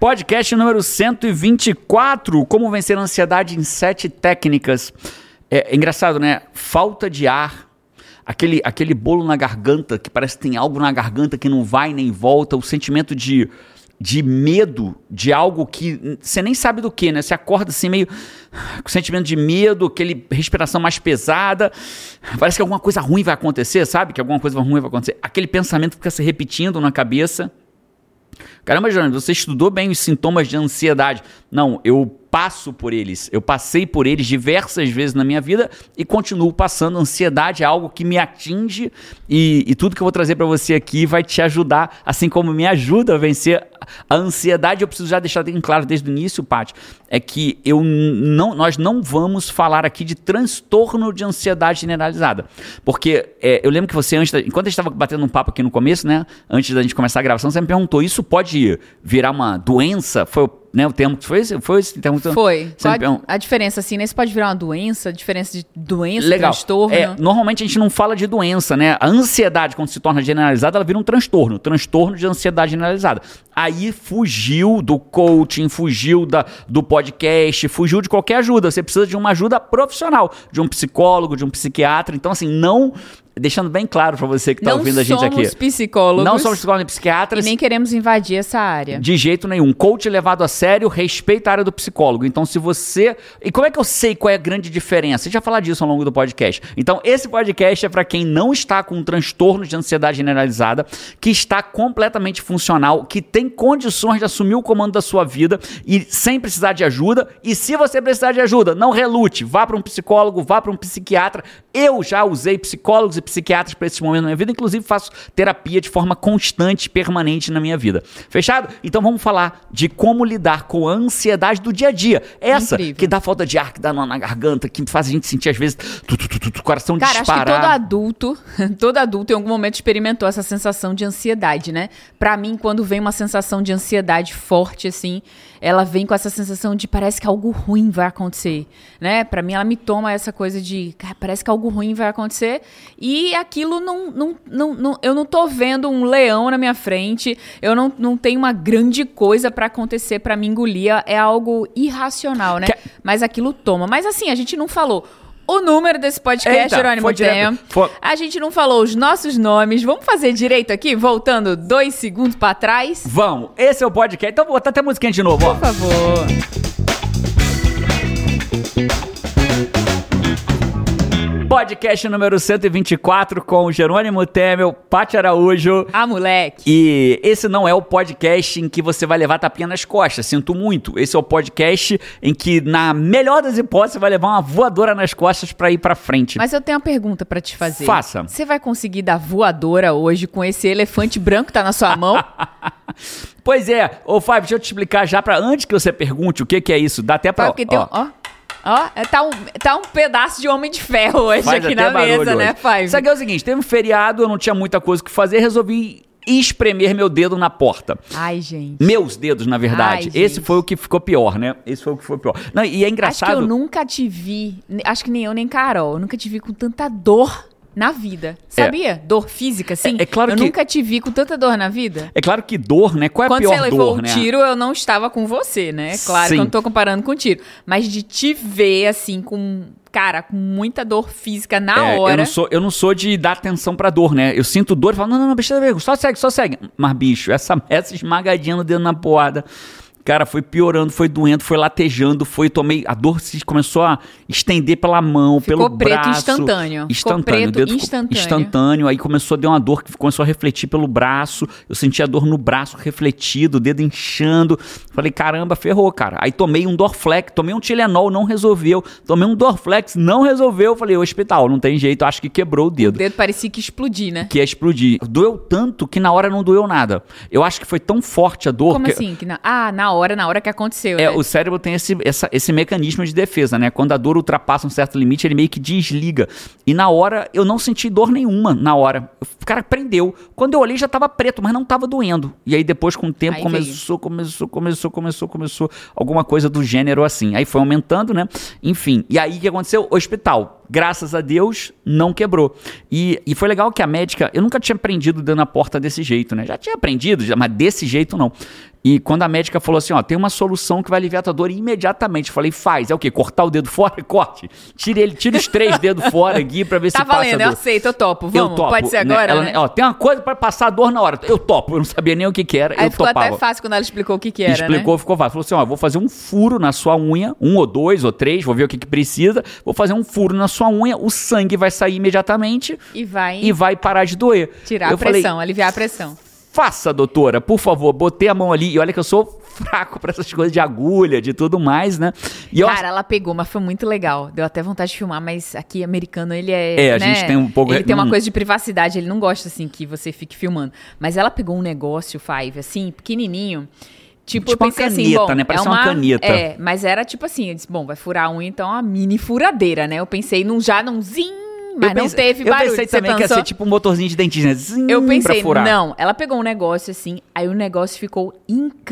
Podcast número 124, como vencer a ansiedade em sete técnicas. É, é engraçado, né? Falta de ar, aquele, aquele bolo na garganta, que parece que tem algo na garganta que não vai nem volta, o sentimento de, de medo de algo que você nem sabe do que, né? Você acorda assim meio com sentimento de medo, aquele respiração mais pesada, parece que alguma coisa ruim vai acontecer, sabe? Que alguma coisa ruim vai acontecer. Aquele pensamento fica se repetindo na cabeça. Caramba, Jonas, você estudou bem os sintomas de ansiedade. Não, eu passo por eles. Eu passei por eles diversas vezes na minha vida e continuo passando. Ansiedade é algo que me atinge e, e tudo que eu vou trazer para você aqui vai te ajudar, assim como me ajuda a vencer a ansiedade. Eu preciso já deixar bem claro desde o início, Paty, é que eu não, nós não vamos falar aqui de transtorno de ansiedade generalizada, porque é, eu lembro que você antes, da, enquanto a gente estava batendo um papo aqui no começo, né, antes da gente começar a gravação, você me perguntou: isso pode virar uma doença? Foi né, o termo que foi esse, foi esse termo Foi. Qual a, a, diferença, assim, né? Isso pode virar uma doença, a diferença de doença, Legal. transtorno. É, normalmente a gente não fala de doença, né? A ansiedade, quando se torna generalizada, ela vira um transtorno. Transtorno de ansiedade generalizada. Aí fugiu do coaching, fugiu da, do podcast, fugiu de qualquer ajuda. Você precisa de uma ajuda profissional, de um psicólogo, de um psiquiatra. Então, assim, não deixando bem claro para você que está ouvindo a gente aqui. Não somos psicólogos. Não somos psicólogos nem psiquiatras. E nem queremos invadir essa área. De jeito nenhum. Coach levado a sério respeita a área do psicólogo. Então, se você. E como é que eu sei qual é a grande diferença? A gente já falar disso ao longo do podcast. Então, esse podcast é para quem não está com um transtorno de ansiedade generalizada, que está completamente funcional, que tem condições de assumir o comando da sua vida e sem precisar de ajuda. E se você precisar de ajuda, não relute. Vá para um psicólogo, vá para um psiquiatra. Eu já usei psicólogos e psiquiatras para esse momento na minha vida, inclusive faço terapia de forma constante, permanente na minha vida. Fechado? Então vamos falar de como lidar com a ansiedade do dia a dia. Essa Incrível. que dá falta de ar, que dá nó na garganta, que faz a gente sentir às vezes tu, tu, tu, tu coração Cara, disparar. Cara, acho que todo adulto, todo adulto em algum momento experimentou essa sensação de ansiedade, né? Para mim, quando vem uma sensação de ansiedade forte assim, ela vem com essa sensação de parece que algo ruim vai acontecer, né? Para mim ela me toma essa coisa de parece que algo ruim vai acontecer e aquilo não, não, não, não eu não tô vendo um leão na minha frente, eu não, não tenho uma grande coisa para acontecer para me engolir, é algo irracional, né? Que... Mas aquilo toma. Mas assim, a gente não falou o número desse podcast, Eita, Jerônimo. Foi... A gente não falou os nossos nomes. Vamos fazer direito aqui, voltando dois segundos para trás? Vamos. Esse é o podcast. Então vou botar até a musiquinha de novo, Por ó. Por favor. Podcast número 124 com Jerônimo Temel, Paty Araújo. Ah, moleque. E esse não é o podcast em que você vai levar tapinha nas costas, sinto muito. Esse é o podcast em que, na melhor das hipóteses, você vai levar uma voadora nas costas para ir para frente. Mas eu tenho uma pergunta para te fazer. Faça. Você vai conseguir dar voadora hoje com esse elefante branco que tá na sua mão? pois é. Ô, Fábio, deixa eu te explicar já para antes que você pergunte o que, que é isso. Dá até para... Porque tem ó. Ó. Ó, é, tá um, tá um pedaço de homem de ferro hoje Faz aqui na mesa, né, Five? Sabe é o seguinte, teve um feriado, eu não tinha muita coisa que fazer, resolvi espremer meu dedo na porta. Ai, gente. Meus dedos, na verdade. Ai, Esse foi o que ficou pior, né? Esse foi o que foi pior. Não, e é engraçado. Acho que eu nunca te vi, acho que nem eu nem Carol, eu nunca te vi com tanta dor na vida. Sabia? É. Dor física, assim. É, é claro eu que... nunca te vi com tanta dor na vida. É claro que dor, né? Qual é Quando a pior dor, né? Quando você levou o né? tiro, eu não estava com você, né? Claro Sim. que eu não tô comparando com tiro. Mas de te ver, assim, com cara, com muita dor física na é, hora. Eu não, sou, eu não sou de dar atenção pra dor, né? Eu sinto dor e falo, não, não, não, bicho, só segue, só segue. Mas, bicho, essa, essa esmagadinha no dedo na porrada Cara, foi piorando, foi doendo, foi latejando, foi tomei. A dor se começou a estender pela mão, ficou pelo preto braço. instantâneo. Instantâneo. Ficou preto, instantâneo. instantâneo. Aí começou a dar uma dor que começou a refletir pelo braço. Eu senti a dor no braço refletido, o dedo inchando. Falei, caramba, ferrou, cara. Aí tomei um Dorflex, tomei um Tilenol, não resolveu. Tomei um Dorflex, não resolveu. Falei, hospital, não tem jeito, acho que quebrou o dedo. O dedo parecia que explodir, né? Que ia explodir. Doeu tanto que na hora não doeu nada. Eu acho que foi tão forte a dor. Como que... assim? Que na... Ah, na hora, na hora que aconteceu. É, né? o cérebro tem esse, essa, esse mecanismo de defesa, né? Quando a dor ultrapassa um certo limite, ele meio que desliga. E na hora, eu não senti dor nenhuma na hora. O cara prendeu. Quando eu olhei, já tava preto, mas não tava doendo. E aí depois, com o tempo, aí começou, começou, começou, começou, começou, alguma coisa do gênero assim. Aí foi aumentando, né? Enfim. E aí o que aconteceu? Hospital Graças a Deus, não quebrou. E, e foi legal que a médica, eu nunca tinha aprendido dando a porta desse jeito, né? Já tinha aprendido, já, mas desse jeito não. E quando a médica falou assim, ó, tem uma solução que vai aliviar a tua dor imediatamente. Eu falei, faz. É o quê? Cortar o dedo fora? Corte. Tira ele, tira os três dedos fora aqui pra ver Tá se passa a valendo, eu aceito, eu topo. Vamos, eu topo. pode ser né? agora, Ela, né? Ó, tem uma coisa pra passar a dor na hora. Eu topo. Eu não sabia nem o que que era. Aí eu ficou topava. até fácil quando ela explicou o que que era, Explicou, ficou fácil. Falou assim, ó, vou fazer um furo na sua unha, um ou dois ou três, vou ver o que que precisa. Vou fazer um furo na sua unha, o sangue vai sair imediatamente? E vai e vai parar de doer. tirar eu a pressão, Falei, aliviar a pressão. Faça, doutora, por favor. Botei a mão ali e olha que eu sou fraco pra essas coisas de agulha, de tudo mais, né? E eu Cara, ela pegou, mas foi muito legal. Deu até vontade de filmar, mas aqui, americano, ele é. É, a né? gente tem um pouco- Ele tem uma hum. coisa de privacidade, ele não gosta, assim, que você fique filmando. Mas ela pegou um negócio, Five, assim, pequenininho. Tipo, Tipo eu uma pensei assim, caneta, bom, né? Parece é uma caneta. É, mas era tipo assim, eu disse, bom, vai furar unha, então é uma mini furadeira, né? Eu pensei num já num zim, mas eu não teve barulho. Eu pensei Você também que ia pensou? ser tipo um motorzinho de dentista, né? Zim, Eu pra pensei, furar. não. Ela pegou um negócio assim, aí o negócio ficou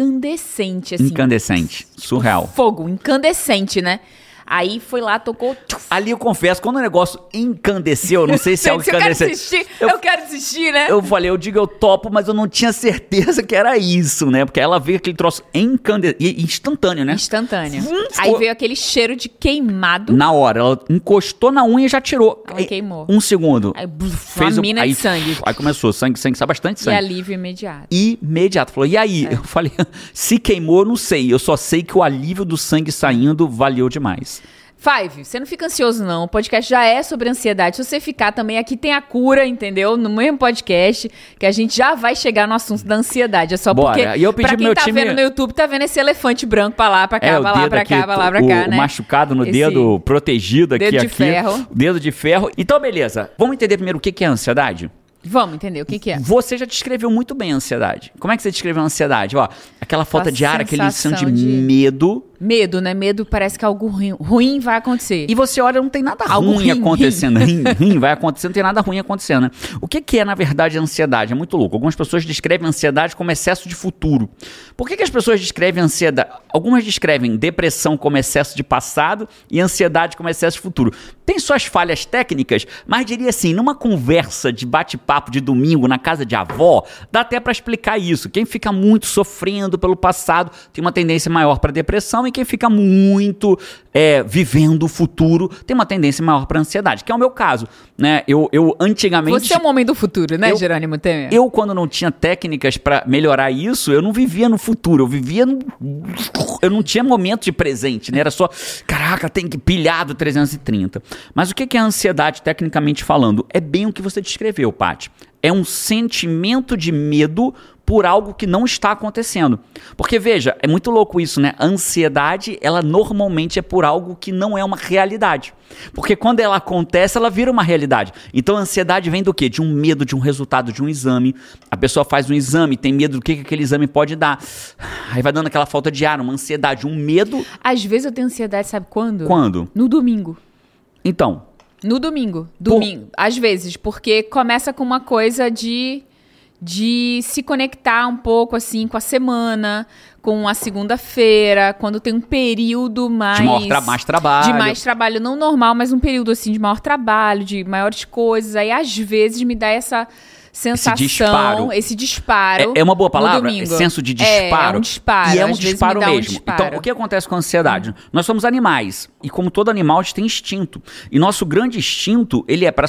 incandescente, assim. Incandescente. Surreal. Fogo, incandescente, né? Aí foi lá, tocou. tchuf, Ali eu confesso, quando o negócio incandesceu, eu não sei se é algo Gente, eu quero desistir, Eu- eu, quero desistir, né? Eu falei, eu digo eu topo, mas eu não tinha certeza que era isso, né? Porque ela veio aquele troço incandescente, instantâneo, né? Instantâneo. Hum, Aí veio aquele cheiro de queimado. Na hora, ela encostou na unha e já tirou. Ela Aí, queimou. Um segundo. Aí, bluf, Fez uma o- mina aí, de sangue. Aí começou, sangue, sangue, sai bastante E sangue. alívio imediato. Imediato. Falou, e aí? É. Eu falei, se queimou, eu não sei. Eu só sei que o alívio do sangue saindo valeu demais. Five, você não fica ansioso, não. O podcast já é sobre ansiedade. Se você ficar também, aqui tem a cura, entendeu? No mesmo podcast, que a gente já vai chegar no assunto da ansiedade. É só Bora. porque. E eu pedi pra quem tá time- vendo no YouTube, tá vendo esse elefante branco pra lá, pra cá, É, pra lá, pra aqui, cá, pra lá, pra o, cá, o né? machucado no Esse dedo, protegido aqui, dedo de aqui. ferro. Dedo de ferro. Então, beleza. Vamos entender primeiro o que é ansiedade? Vamos entender o que, que é. Você já descreveu muito bem a ansiedade. Como é que você descreveu a ansiedade? Ó, aquela falta A de ar, aquele sensação de, de- medo. Medo, né? Medo parece que algo ruim, ruim vai acontecer. E você olha, não tem nada Algo ruim ruim. acontecendo. Rim, rim, vai acontecer, não tem nada ruim acontecendo. Né? O que, que é, na verdade, a ansiedade? É muito louco. Algumas pessoas descrevem ansiedade como excesso de futuro. Por que, que as pessoas descrevem ansiedade? Algumas descrevem depressão como excesso de passado e ansiedade como excesso de futuro. Tem suas falhas técnicas, mas diria assim, numa conversa de bate-papo de domingo na casa de avó, dá até pra explicar isso. Quem fica muito sofrendo pelo passado tem uma tendência maior para depressão e quem fica muito é, vivendo o futuro tem uma tendência maior para ansiedade, que é o meu caso, né? Eu, eu antigamente Você é um homem do futuro, né, Eu- Jerônimo Temer? eu, quando não tinha técnicas pra melhorar isso, eu não vivia no futuro, eu vivia no. Eu não tinha momento de presente, né? Era só, caraca, tem que pilhar do 330. Mas o que que é a ansiedade, tecnicamente falando? É bem o que você descreveu, Paty. É um sentimento de medo por algo que não está acontecendo. Porque veja, é muito louco isso, né? A ansiedade, ela normalmente é por algo que não é uma realidade. Porque quando ela acontece, ela vira uma realidade. Então a ansiedade vem do quê? De um medo de um resultado de um exame. A pessoa faz um exame, tem medo do que, que aquele exame pode dar. Aí vai dando aquela falta de ar, uma ansiedade, um medo. Às vezes eu tenho ansiedade, sabe quando? Quando? No domingo. Então, No domingo. Domingo. Às vezes, porque começa com uma coisa de de se conectar um pouco assim com a semana, com a segunda-feira, quando tem um período mais de maior tra- mais trabalho. de mais trabalho, não normal, mas um período assim de maior trabalho, de maiores coisas. Aí às vezes me dá essa sensação, disparo. esse disparo. É, é uma boa palavra? É senso de É, disparo. É, um disparo. E é um vezes me disparo dá um mesmo. disparo. Então, o que acontece com a ansiedade? Nós somos animais. E como todo animal, a gente tem instinto. E nosso grande instinto, ele é para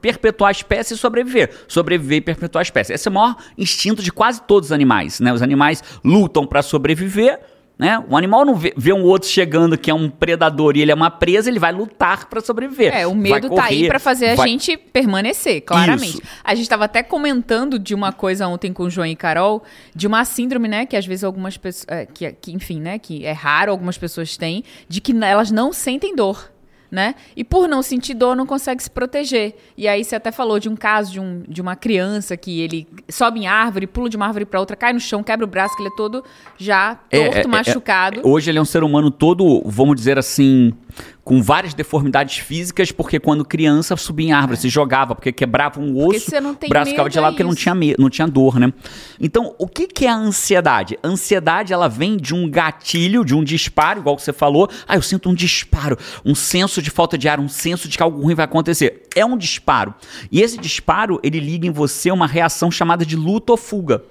perpetuar a espécie e sobreviver. Sobreviver e perpetuar a espécie. Esse é o maior instinto de quase todos os animais. Né? Os animais lutam para sobreviver. Né? O animal não vê, vê um outro chegando que é um predador e ele é uma presa, ele vai lutar para sobreviver. É, o medo tá aí correr, pra fazer a vai- gente permanecer, claramente. Isso. A gente tava até comentando de uma coisa ontem com o João e Carol, de uma síndrome, né, que às vezes algumas pessoas, é, que, que, enfim, né, que é raro algumas pessoas têm, de que elas não sentem dor. Né? E por não sentir dor, não consegue se proteger. E aí você até falou de um caso de, um, de uma criança que ele sobe em árvore, pula de uma árvore para outra, cai no chão, quebra o braço, que ele é todo já É, torto, é, é, machucado. Hoje ele é um ser humano todo, vamos dizer assim, com várias deformidades físicas, porque quando criança subia em árvore, se jogava, porque quebrava um osso, o braço ficava de lado é porque não tinha, não tinha dor, né? Então, o que, que é a ansiedade? A ansiedade, ela vem de um gatilho, de um disparo, igual que você falou. Ah, eu sinto um disparo, um senso de falta de ar, um senso de que algo ruim vai acontecer. É um disparo. E esse disparo, ele liga em você uma reação chamada de luta ou fuga.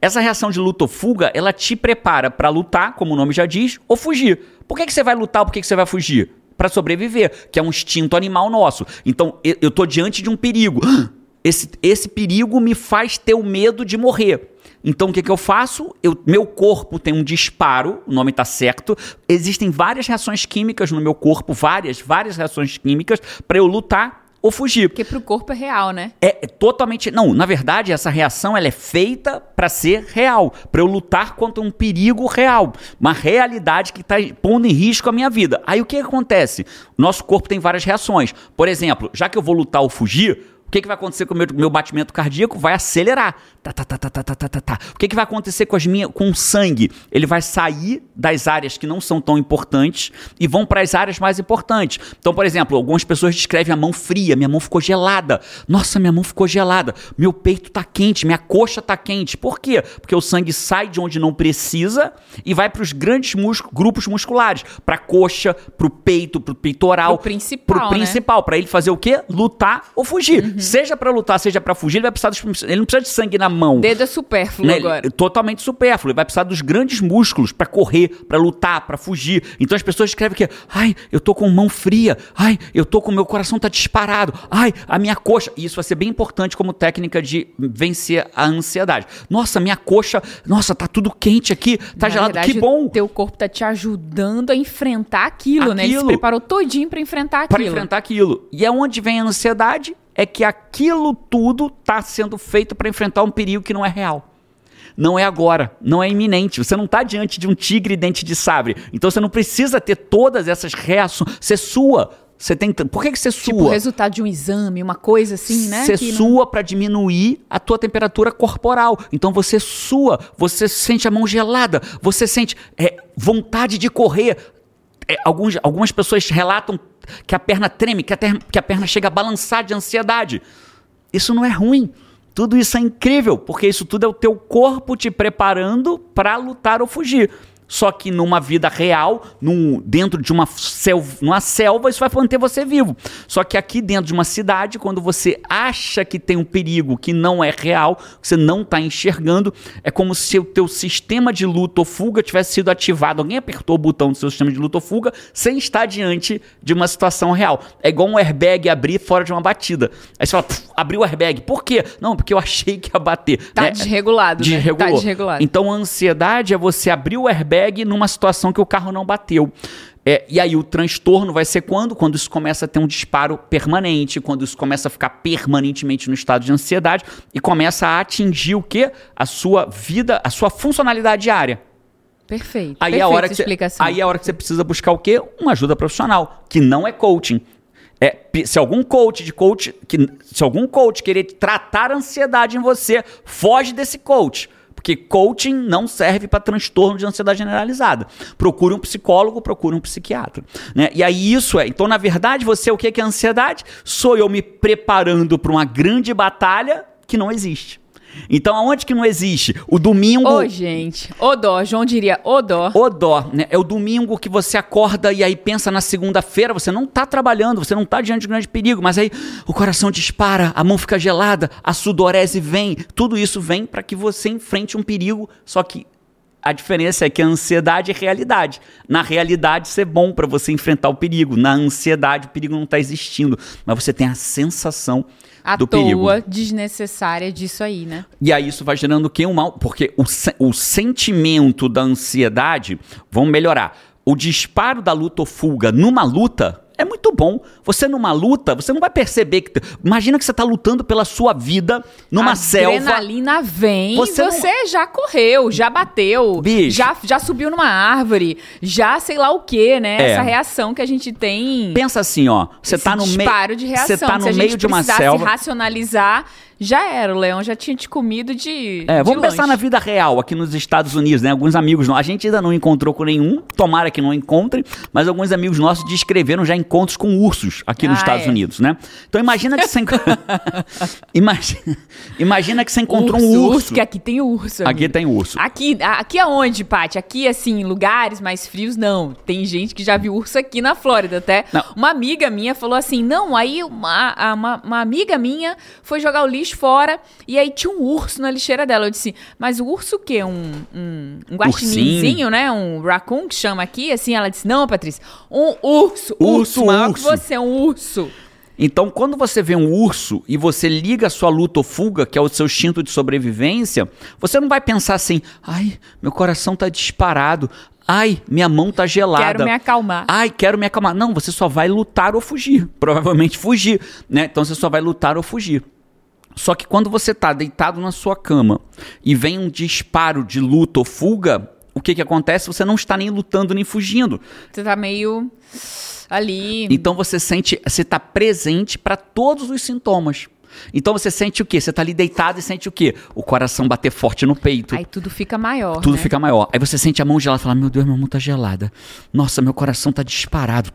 Essa reação de luta ou fuga, ela te prepara para lutar, como o nome já diz, ou fugir. Por que, que você vai lutar por que, que você vai fugir? Para sobreviver, que é um instinto animal nosso. Então, eu eu tô diante de um perigo. Esse, esse perigo me faz ter o medo de morrer. Então, o que, que eu faço? Eu, meu corpo tem um disparo, o nome está certo. Existem várias reações químicas no meu corpo, várias, várias reações químicas, para eu lutar ou fugir. Porque pro corpo é real, né? É é totalmente. Não, na verdade, essa reação ela é feita para ser real, para eu lutar contra um perigo real, uma realidade que está pondo em risco a minha vida. Aí o que acontece? Nosso corpo tem várias reações. Por exemplo, já que eu vou lutar ou fugir, o que, que vai acontecer com o meu, meu batimento cardíaco? Vai acelerar. Tá, tá, tá, tá, tá, tá, tá, tá. tá. O que, que vai acontecer com, as minhas com o sangue? Ele vai sair das áreas que não são tão importantes e vão para as áreas mais importantes. Então, por exemplo, algumas pessoas descrevem a mão fria, minha mão ficou gelada. Nossa, minha mão ficou gelada. Meu peito tá quente, minha coxa tá quente. Por quê? Porque o sangue sai de onde não precisa e vai para os grandes grupos musculares, para a coxa, para o peito, para o peitoral, para o principal, para né? ele fazer o quê? Lutar ou fugir. Uhum. Seja para lutar, seja para fugir, ele vai precisar dos, ele não precisa de sangue na mão. Dedo é supérfluo Né? agora. Ele- Totalmente supérfluo. Ele vai precisar dos grandes músculos para correr, para lutar, para fugir. Então as pessoas escrevem que, ai, eu tô com mão fria, ai, eu tô com meu coração tá disparado, ai, a minha coxa. E isso vai ser bem importante como técnica de vencer a ansiedade. Nossa, minha coxa, nossa, tá tudo quente aqui, tá Na gelado, verdade, que bom. O teu corpo tá te ajudando a enfrentar aquilo, né? Ele se Aquilo. preparou todinho pra enfrentar Para aquilo. enfrentar aquilo. E é onde vem a ansiedade, é que aquilo tudo está sendo feito para enfrentar um perigo que não é real. Não é agora, não é iminente. Você não está diante de um tigre dente de sabre. Então você não precisa ter todas essas reações. Você sua. Você tem. Por que, que você Tipo, o sua? resultado de um exame, uma coisa assim, né? Você não- sua para diminuir a tua temperatura corporal. Então você sua, você sente a mão gelada, você sente é, vontade de correr. É, alguns, algumas pessoas relatam que a perna treme, que a, ter- que a perna chega a balançar de ansiedade. Isso não é ruim. Tudo isso é incrível, porque isso tudo é o teu corpo te preparando para lutar ou fugir. Só que numa vida real, num- dentro de uma selva, numa selva, isso vai manter você vivo. Só que aqui dentro de uma cidade, quando você acha que tem um perigo que não é real, que você não está enxergando, é como se o teu sistema de luta ou fuga tivesse sido ativado. Alguém apertou o botão do seu sistema de luta ou fuga sem estar diante de uma situação real. É igual um airbag abrir fora de uma batida. Aí você fala, "Puf, abriu o airbag. Por quê? Não, porque eu achei que ia bater. Tá né? desregulado, né? Tá Desregulou. desregulado. Então a ansiedade é você abrir o airbag numa situação que o carro não bateu. É, e aí o transtorno vai ser quando? Quando isso começa a ter um disparo permanente, quando isso começa a ficar permanentemente no estado de ansiedade e começa a atingir o quê? A sua vida, a sua funcionalidade diária. Perfeito. Aí é a hora que você, explicação. aí é a hora que você precisa buscar o quê? Uma ajuda profissional, que não é coaching. É, se algum coach de coach, que, se algum coach querer tratar a ansiedade em você, foge desse coach. Porque coaching não serve para transtorno de ansiedade generalizada. Procure um psicólogo, procure um psiquiatra. Né? E aí isso é. Então, na verdade, você, o que que é ansiedade? Sou eu me preparando para uma grande batalha que não existe. Então, aonde que não existe? O domingo. Ô, gente. Ô dó. João diria ô dó. O dó, né? É o domingo que você acorda e aí pensa na segunda-feira, você não tá trabalhando, você não tá diante de grande perigo, mas aí o coração dispara, a mão fica gelada, a sudorese vem, tudo isso vem para que você enfrente um perigo, só que a diferença é que a ansiedade é realidade. Na realidade, isso é bom para você enfrentar o perigo. Na ansiedade, o perigo não está existindo, mas você tem a sensação À do toa, perigo. desnecessária disso aí, né? E aí isso vai gerando o quê? Um mal. Porque o, o sentimento da ansiedade, vamos melhorar. O disparo da luta ou fuga numa luta é muito bom. Você numa luta, você não vai perceber que. Imagina que você está lutando pela sua vida numa a selva. adrenalina vem, Você você, não- já correu, já bateu, Bicho. já, já subiu numa árvore, já sei lá o que, né? É. Essa reação que a gente tem. Pensa assim, ó. Você esse tá no meio. disparo de reação. Você tá Se no a meio de uma selva. racionalizar, já era, o leão já tinha te comido de. É, de vamos longe. pensar na vida real aqui nos Estados Unidos, né? Alguns amigos nossos, a gente ainda não encontrou com nenhum, tomara que não encontre, mas alguns amigos nossos descreveram já encontros com ursos aqui nos Ah, Estados é. Unidos, né? Então imagina que você imagina, imagina que você encontrou urso, um urso. que aqui tem urso. Aqui amigo. tem urso. Aqui, aqui aonde, Paty? Aqui, assim, lugares mais frios, não. Tem gente que já viu urso aqui na Flórida, até. Não. Uma amiga minha falou assim, não, aí uma, uma, uma amiga minha foi jogar o lixo fora e aí tinha um urso na lixeira dela. Eu disse, mas o urso o quê? Um, um, um guaxinimzinho, né? Um raccoon que chama aqui? Assim, ela disse, não, Patrícia, um urso. Urso, Urso, maior urso. que você, um urso. Então, quando você vê um urso e você liga a sua luta ou fuga, que é o seu instinto de sobrevivência, você não vai pensar assim: ai, meu coração tá disparado. Ai, minha mão tá gelada. Quero me acalmar. Ai, quero me acalmar. Não, você só vai lutar ou fugir. Provavelmente fugir, né? Então você só vai lutar ou fugir. Só que quando você tá deitado na sua cama e vem um disparo de luta ou fuga, o que que acontece? Você não está nem lutando nem fugindo. Você tá meio ali... Então você sente, você está presente para todos os sintomas. Então você sente o quê? Você tá ali deitado e sente o quê? O coração bater forte no peito. Aí tudo fica maior. Tudo né? fica maior. Aí você sente a mão gelada e fala: Meu Deus, minha mão tá gelada. Nossa, meu coração tá disparado.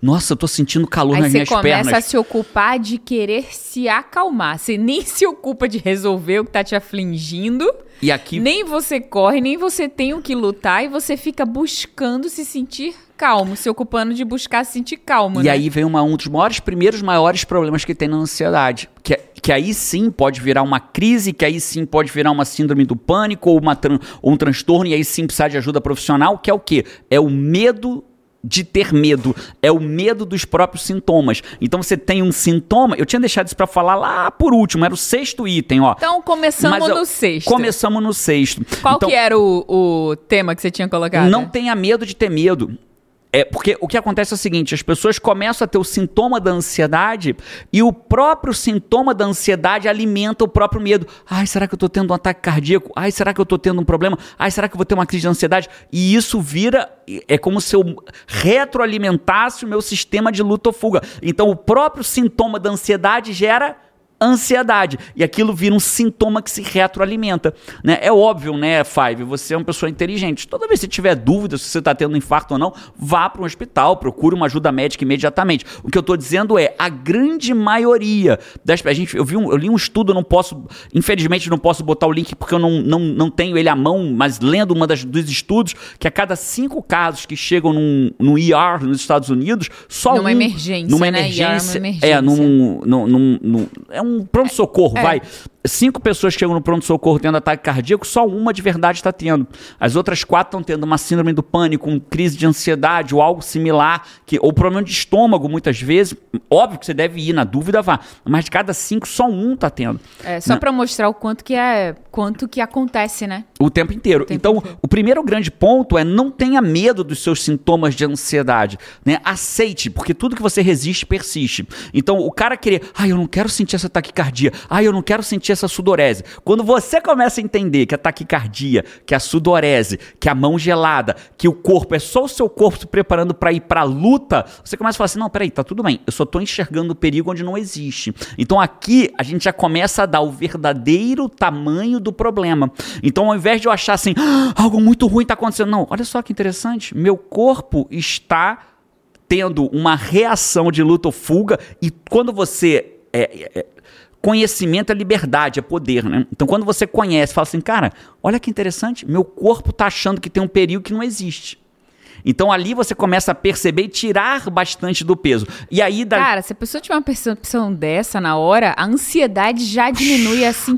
Nossa, eu tô sentindo calor Aí nas minhas pernas. Aí você começa a se ocupar de querer se acalmar. Você nem se ocupa de resolver o que tá te afligindo. E aqui... Nem você corre, nem você tem o que lutar e você fica buscando se sentir calmo. Se ocupando de buscar se sentir calmo, E né? aí vem uma, um dos maiores, primeiros maiores problemas que tem na ansiedade. Que, é- que aí sim pode virar uma crise, que aí sim pode virar uma síndrome do pânico ou, uma, ou um transtorno, e aí sim precisar de ajuda profissional, que é o quê? É o medo de ter medo, é o medo dos próprios sintomas. Então você tem um sintoma, eu tinha deixado isso pra falar lá por último, era o sexto item, ó. Então começamos Mas no sexto. Começamos no sexto. Qual Então, que era o, o tema que você tinha colocado? não tenha medo de ter medo. É porque o que acontece é o seguinte: as pessoas começam a ter o sintoma da ansiedade e o próprio sintoma da ansiedade alimenta o próprio medo. Ai, será que eu tô tendo um ataque cardíaco? Ai, será que eu tô tendo um problema? Ai, será que eu vou ter uma crise de ansiedade? E isso vira. É como se eu retroalimentasse o meu sistema de luta ou fuga. Então, o próprio sintoma da ansiedade gera ansiedade. E aquilo vira um sintoma que se retroalimenta. Né? É óbvio, né, Five? Você é uma pessoa inteligente. Toda vez que tiver dúvida se você está tendo um infarto ou não, vá para um hospital, procure uma ajuda médica imediatamente. O que eu estou dizendo é, a grande maioria das a gente, eu, vi um, eu li um estudo, não posso, infelizmente não posso botar o link porque eu não, não, não tenho ele à mão, mas lendo uma das, dos estudos, que a cada cinco casos que chegam num, num ER nos Estados Unidos, só Numa um... emergência, Numa né? É uma emergência. emergência. É, num, num, num, num- é um pronto-socorro, vai. Cinco pessoas chegam no pronto-socorro tendo ataque cardíaco, só uma de verdade está tendo. As outras quatro estão tendo uma síndrome do pânico, um crise de ansiedade ou algo similar, que, ou problema de estômago, muitas vezes. Óbvio que você deve ir, na dúvida vá. Mas de cada cinco, só um está tendo. É, só pra mostrar o quanto que é, quanto que acontece, né? O tempo inteiro. tempo então, inteiro. o primeiro grande ponto é não tenha medo dos seus sintomas de ansiedade. Né? Aceite, porque tudo que você resiste persiste. Então, o cara querer, ai, eu não quero sentir essa taquicardia, ai, eu não quero sentir essa sudorese. Quando você começa a entender que a taquicardia, que a sudorese, que a mão gelada, que o corpo é só o seu corpo se preparando para ir para a luta, você começa a falar assim: não, peraí, tá tudo bem, eu só tô enxergando o perigo onde não existe. Então, aqui a gente já começa a dar o verdadeiro tamanho do problema. Então, ao invés de eu achar assim, "Ah, algo muito ruim tá acontecendo, não, olha só que interessante, meu corpo está tendo uma reação de luta ou fuga, e quando você. é- é- conhecimento é liberdade, é poder, né? Então, quando você conhece, fala assim, cara, olha que interessante, meu corpo tá achando que tem um perigo que não existe. Então ali você começa a perceber e tirar bastante do peso. E aí da... Cara, se a pessoa tiver uma percepção dessa na hora, a ansiedade já diminui assim.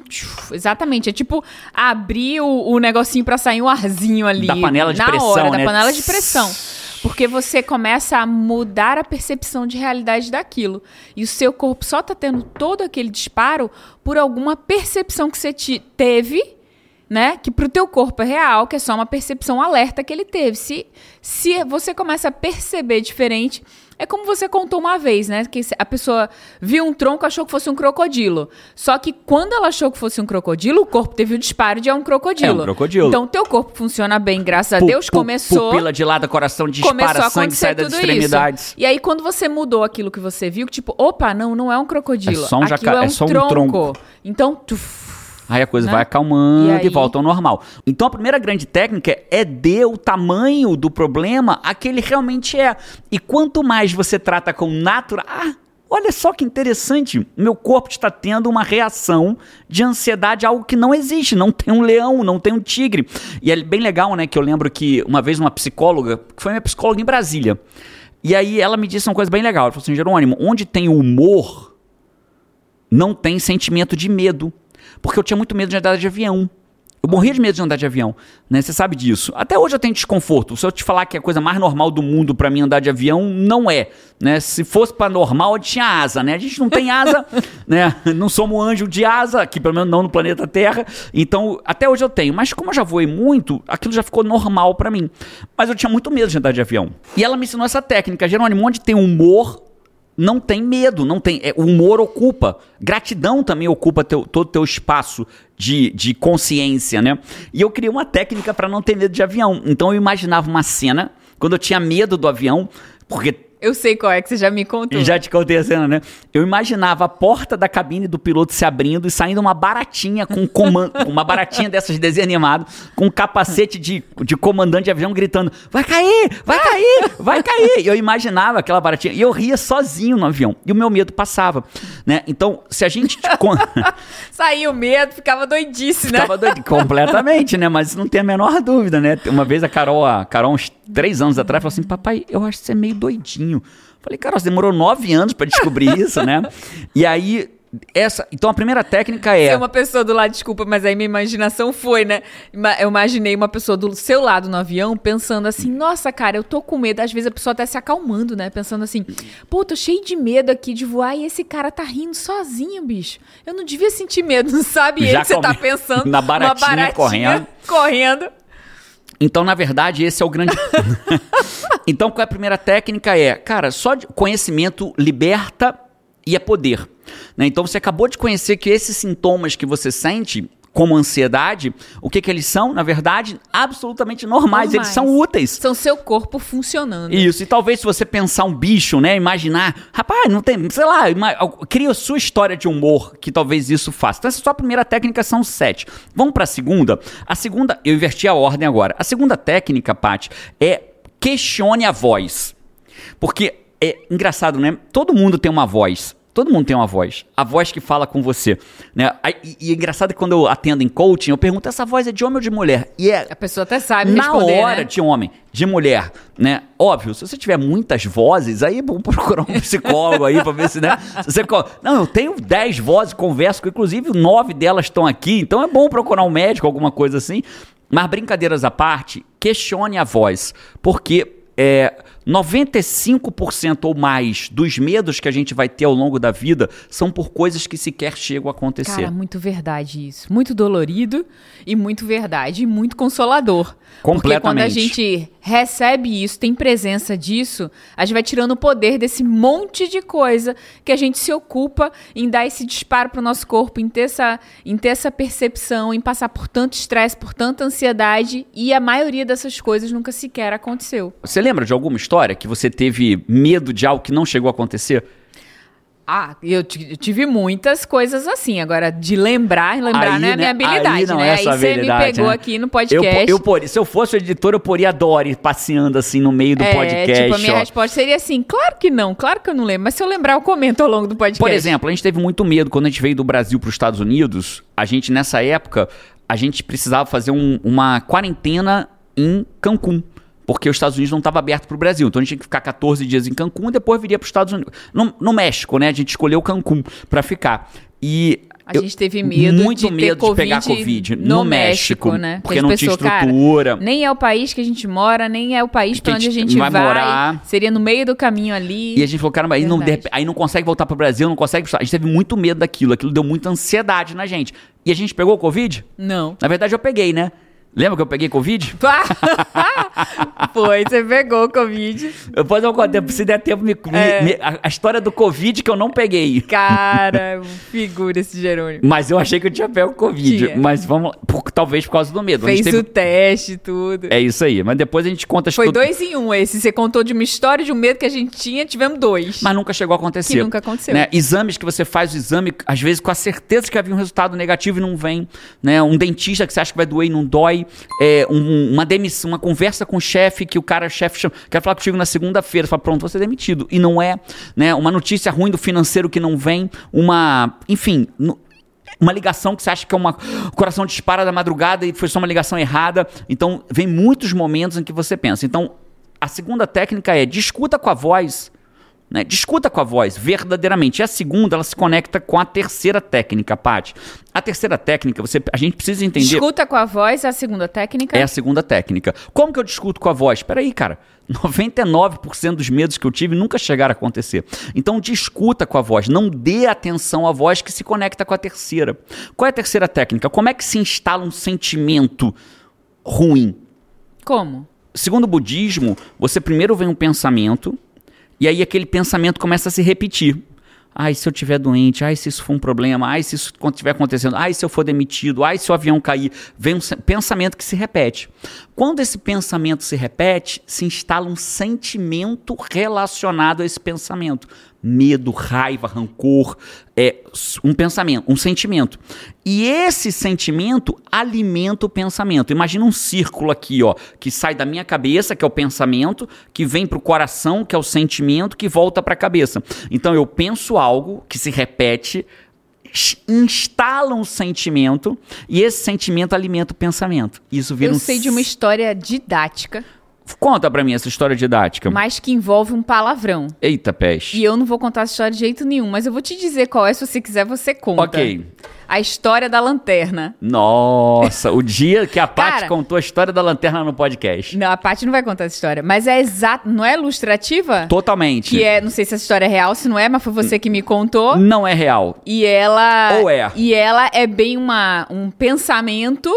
exatamente. É tipo abrir o, o negocinho pra sair um arzinho ali. Da panela de na pressão, hora, né? Da panela de pressão. Porque você começa a mudar a percepção de realidade daquilo. E o seu corpo só tá tendo todo aquele disparo por alguma percepção que você te- teve né? Que pro teu corpo é real, que é só uma percepção alerta que ele teve. Se, se você começa a perceber diferente, É como você contou uma vez, né? Que a pessoa viu um tronco achou que fosse um crocodilo. Só que quando ela achou que fosse um crocodilo, o corpo teve o disparo de é um crocodilo. É um crocodilo. Então, teu corpo funciona bem, graças a Deus. Começou. Pupila de lado, coração dispara, sangue sai das extremidades. isso. E aí, quando você mudou aquilo que você viu, que tipo, opa, não, não é um crocodilo. É só um Aquilo jaca- é um, é só um tronco. tronco. Então, tuf, Aí a coisa né? vai acalmando E e, aí- volta ao normal. Então a primeira grande técnica é dar o tamanho do problema a que ele realmente é. E quanto mais você trata com natural. Ah, olha só que interessante. Meu corpo está tendo uma reação de ansiedade a algo que não existe. Não tem um leão, não tem um tigre. E é bem legal, né? Que eu lembro que uma vez uma psicóloga, que foi minha psicóloga em Brasília. E aí ela me disse uma coisa bem legal. Ela falou assim, Jerônimo, onde tem humor, não tem sentimento de medo. Porque eu tinha muito medo de andar de avião. Eu morria de medo de andar de avião, né? Você sabe disso. Até hoje eu tenho desconforto. Se eu te falar que a coisa mais normal do mundo pra mim andar de avião, não é, né? Se fosse pra normal, eu tinha asa, né? A gente não tem asa, né? Não somos anjo de asa, aqui pelo menos não no planeta Terra. Então, até hoje eu tenho. Mas como eu já voei muito, aquilo já ficou normal pra mim. Mas eu tinha muito medo de andar de avião. E ela me ensinou essa técnica. Jerônimo, onde tem humor, não tem medo, não tem. é, o humor ocupa. Gratidão também ocupa teu- todo o teu espaço de, de consciência, né? E eu criei uma técnica para não ter medo de avião. Então eu imaginava uma cena, quando eu tinha medo do avião, porque eu sei qual é que você já me contou. e já te contei a cena, né? Eu imaginava a porta da cabine do piloto se abrindo e saindo uma baratinha com comando, uma baratinha dessas de desenho animado, com um capacete de, de comandante de avião gritando: vai cair, vai cair, vai cair. E eu imaginava aquela baratinha e eu ria sozinho no avião. E o meu medo passava, né? Então, se a gente. Saiu o medo, ficava doidice, né? Ficava doido, completamente, né? Mas não tem a menor dúvida, né? Uma vez a Carol, a Carol, uns três anos atrás, falou assim: Papai, eu acho que você é meio doidinho. Falei, Carol, você demorou nove anos pra descobrir isso, né? E aí, essa. Então a primeira técnica é. Ser uma pessoa do lado, desculpa, mas aí minha imaginação foi, né? Eu imaginei uma pessoa do seu lado no avião pensando assim: nossa, cara, eu tô com medo. Às vezes a pessoa até se acalmando, né? Pensando assim: pô, tô cheio de medo aqui de voar e esse cara tá rindo sozinho, bicho. Eu não devia sentir medo, não sabe? Já ele que você tá pensando. na uma baratinha correndo. correndo. Então, na verdade, esse é o grande. então, qual é a primeira técnica? É, cara, só conhecimento liberta e é poder. né? Então, você acabou de conhecer que esses sintomas que você sente, como ansiedade, o que, que eles são? Na verdade, absolutamente normais. Eles Normais. são úteis. São seu corpo funcionando. Isso, e talvez se você pensar um bicho, né, imaginar, rapaz, não tem, sei lá, cria a sua história de humor, que talvez isso faça. Então essa é só a primeira técnica, são sete. Vamos para a segunda? A segunda, eu inverti a ordem agora. A segunda técnica, Paty, é questione a voz. Porque é engraçado, né? Todo mundo tem uma voz. Todo mundo tem uma voz. A voz que fala com você. Né? E, e é engraçado que quando eu atendo em coaching, eu pergunto: essa voz é de homem ou de mulher? E é A pessoa até sabe na responder, hora né? de homem, de mulher, né? Óbvio, se você tiver muitas vozes, aí vamos procurar um psicólogo aí pra ver se, né? Se você, não, eu tenho 10 vozes, converso com, inclusive nove delas estão aqui, então é bom procurar um médico, alguma coisa assim. Mas brincadeiras à parte, questione a voz, porque é, 95% ou mais dos medos que a gente vai ter ao longo da vida são por coisas que sequer chegam a acontecer. Cara, muito verdade isso. Muito dolorido e muito verdade e muito consolador. Porque quando a Completamente. gente recebe isso, tem presença disso, a gente vai tirando o poder desse monte de coisa que a gente se ocupa em dar esse disparo pro nosso corpo, em ter essa, em ter essa percepção, em passar por tanto estresse, por tanta ansiedade e a maioria dessas coisas nunca sequer aconteceu. Você lembra de alguma história que você teve medo de algo que não chegou a acontecer? Ah, eu eu tive muitas coisas assim. Agora, de lembrar, lembrar Aí, não é a minha né? habilidade, Aí não né? é Aí você me pegou né? aqui no Eu, podcast. po- eu por- se eu fosse o editor, eu poria a Dory passeando assim no meio do é, podcast. tipo, a minha ó. resposta seria assim, claro que não, claro que eu não lembro, mas se eu lembrar, eu comento ao longo do podcast. Por exemplo, a gente teve muito medo quando a gente veio do Brasil para os Estados Unidos. A gente, nessa época, a gente precisava fazer um- uma quarentena em Cancún. Porque os Estados Unidos não estava aberto para o Brasil. Então a gente tinha que ficar 14 dias em Cancún e depois viria para os Estados Unidos. No, no México, né? A gente escolheu Cancún para ficar. E. A eu- gente teve medo muito de medo de pegar Covid Covid no no México, México, né? porque não tinha pensou, cara, estrutura. nem é o país que a gente mora, nem é o país Que pra a onde a gente vai vai. morar. Seria no meio do caminho ali. E a gente falou, caramba, aí não, aí não consegue voltar pro Brasil, não consegue. A gente teve muito medo daquilo, aquilo deu muita ansiedade na gente. E a gente pegou o Covid? Não. Na verdade, eu peguei, né? Lembra que eu peguei Covid? Foi, você pegou o Covid. Eu conto, se der tempo, me, É. me- a, a história do Covid que eu não peguei. Cara, figura esse Jerônimo. Mas eu achei que eu tinha pego Covid. Tinha. Mas vamos. Por, talvez por causa do medo. Fez teve- o teste tudo. É isso aí. Mas depois a gente conta as Foi dois em um esse. Você contou de uma história de um medo que a gente tinha, tivemos dois. Mas nunca chegou a acontecer. Que nunca aconteceu. Né? Exames que você faz o exame, às vezes com a certeza que havia um resultado negativo e não vem. Né? Um dentista que você acha que vai doer e não dói. É, um- uma demissão, uma conversa com o chefe que o cara, chefe quer falar contigo na segunda-feira. Fala, pronto, você é demitido. E não é. Né? Uma notícia ruim do financeiro que não vem. Uma. Enfim. no- uma ligação que você acha que é uma. Coração dispara da madrugada e foi só uma ligação errada. Então, vem muitos momentos em que você pensa. Então, a segunda técnica é discuta com a voz. Né? Discuta com a voz, verdadeiramente. E a segunda, ela se conecta com a terceira técnica, Paty. A terceira técnica, você, a gente precisa entender. Escuta com a voz, a segunda técnica. É a segunda técnica. Como que eu discuto com a voz? Peraí, cara. 99% dos medos que eu tive nunca chegaram a acontecer. Então discuta com a voz. Não dê atenção à voz que se conecta com a terceira. Qual é a terceira técnica? Como é que se instala um sentimento ruim? Como? Segundo o budismo, você primeiro vem um pensamento e aí aquele pensamento começa a se repetir. Ai, se eu tiver doente, ai, se isso for um problema, ai, se isso estiver acontecendo, ai, se eu for demitido, ai, se o avião cair. Vem um pensamento que se repete. Quando esse pensamento se repete, se instala um sentimento relacionado a esse pensamento. Medo, raiva, rancor, é um pensamento, um sentimento. E esse sentimento alimenta o pensamento. Imagina um círculo aqui, ó, que sai da minha cabeça, que é o pensamento, que vem para o coração, que é o sentimento, que volta para a cabeça. Então eu penso algo que se repete, instala um sentimento e esse sentimento alimenta o pensamento. Isso vira Eu um sei de uma história didática, Conta pra mim essa história didática. mas que envolve um palavrão. Eita, peste. E eu não vou contar essa história de jeito nenhum, mas eu vou te dizer qual é, se você quiser, você conta. Ok. A história da lanterna. Nossa, o dia que a Paty contou a história da lanterna no podcast. Não, a Paty não vai contar essa história, mas é exato, não é ilustrativa? Totalmente. Que é, não sei se essa história é real, se não é, mas foi você que me contou. Não é real. E ela. Ou é. E ela é bem uma, um pensamento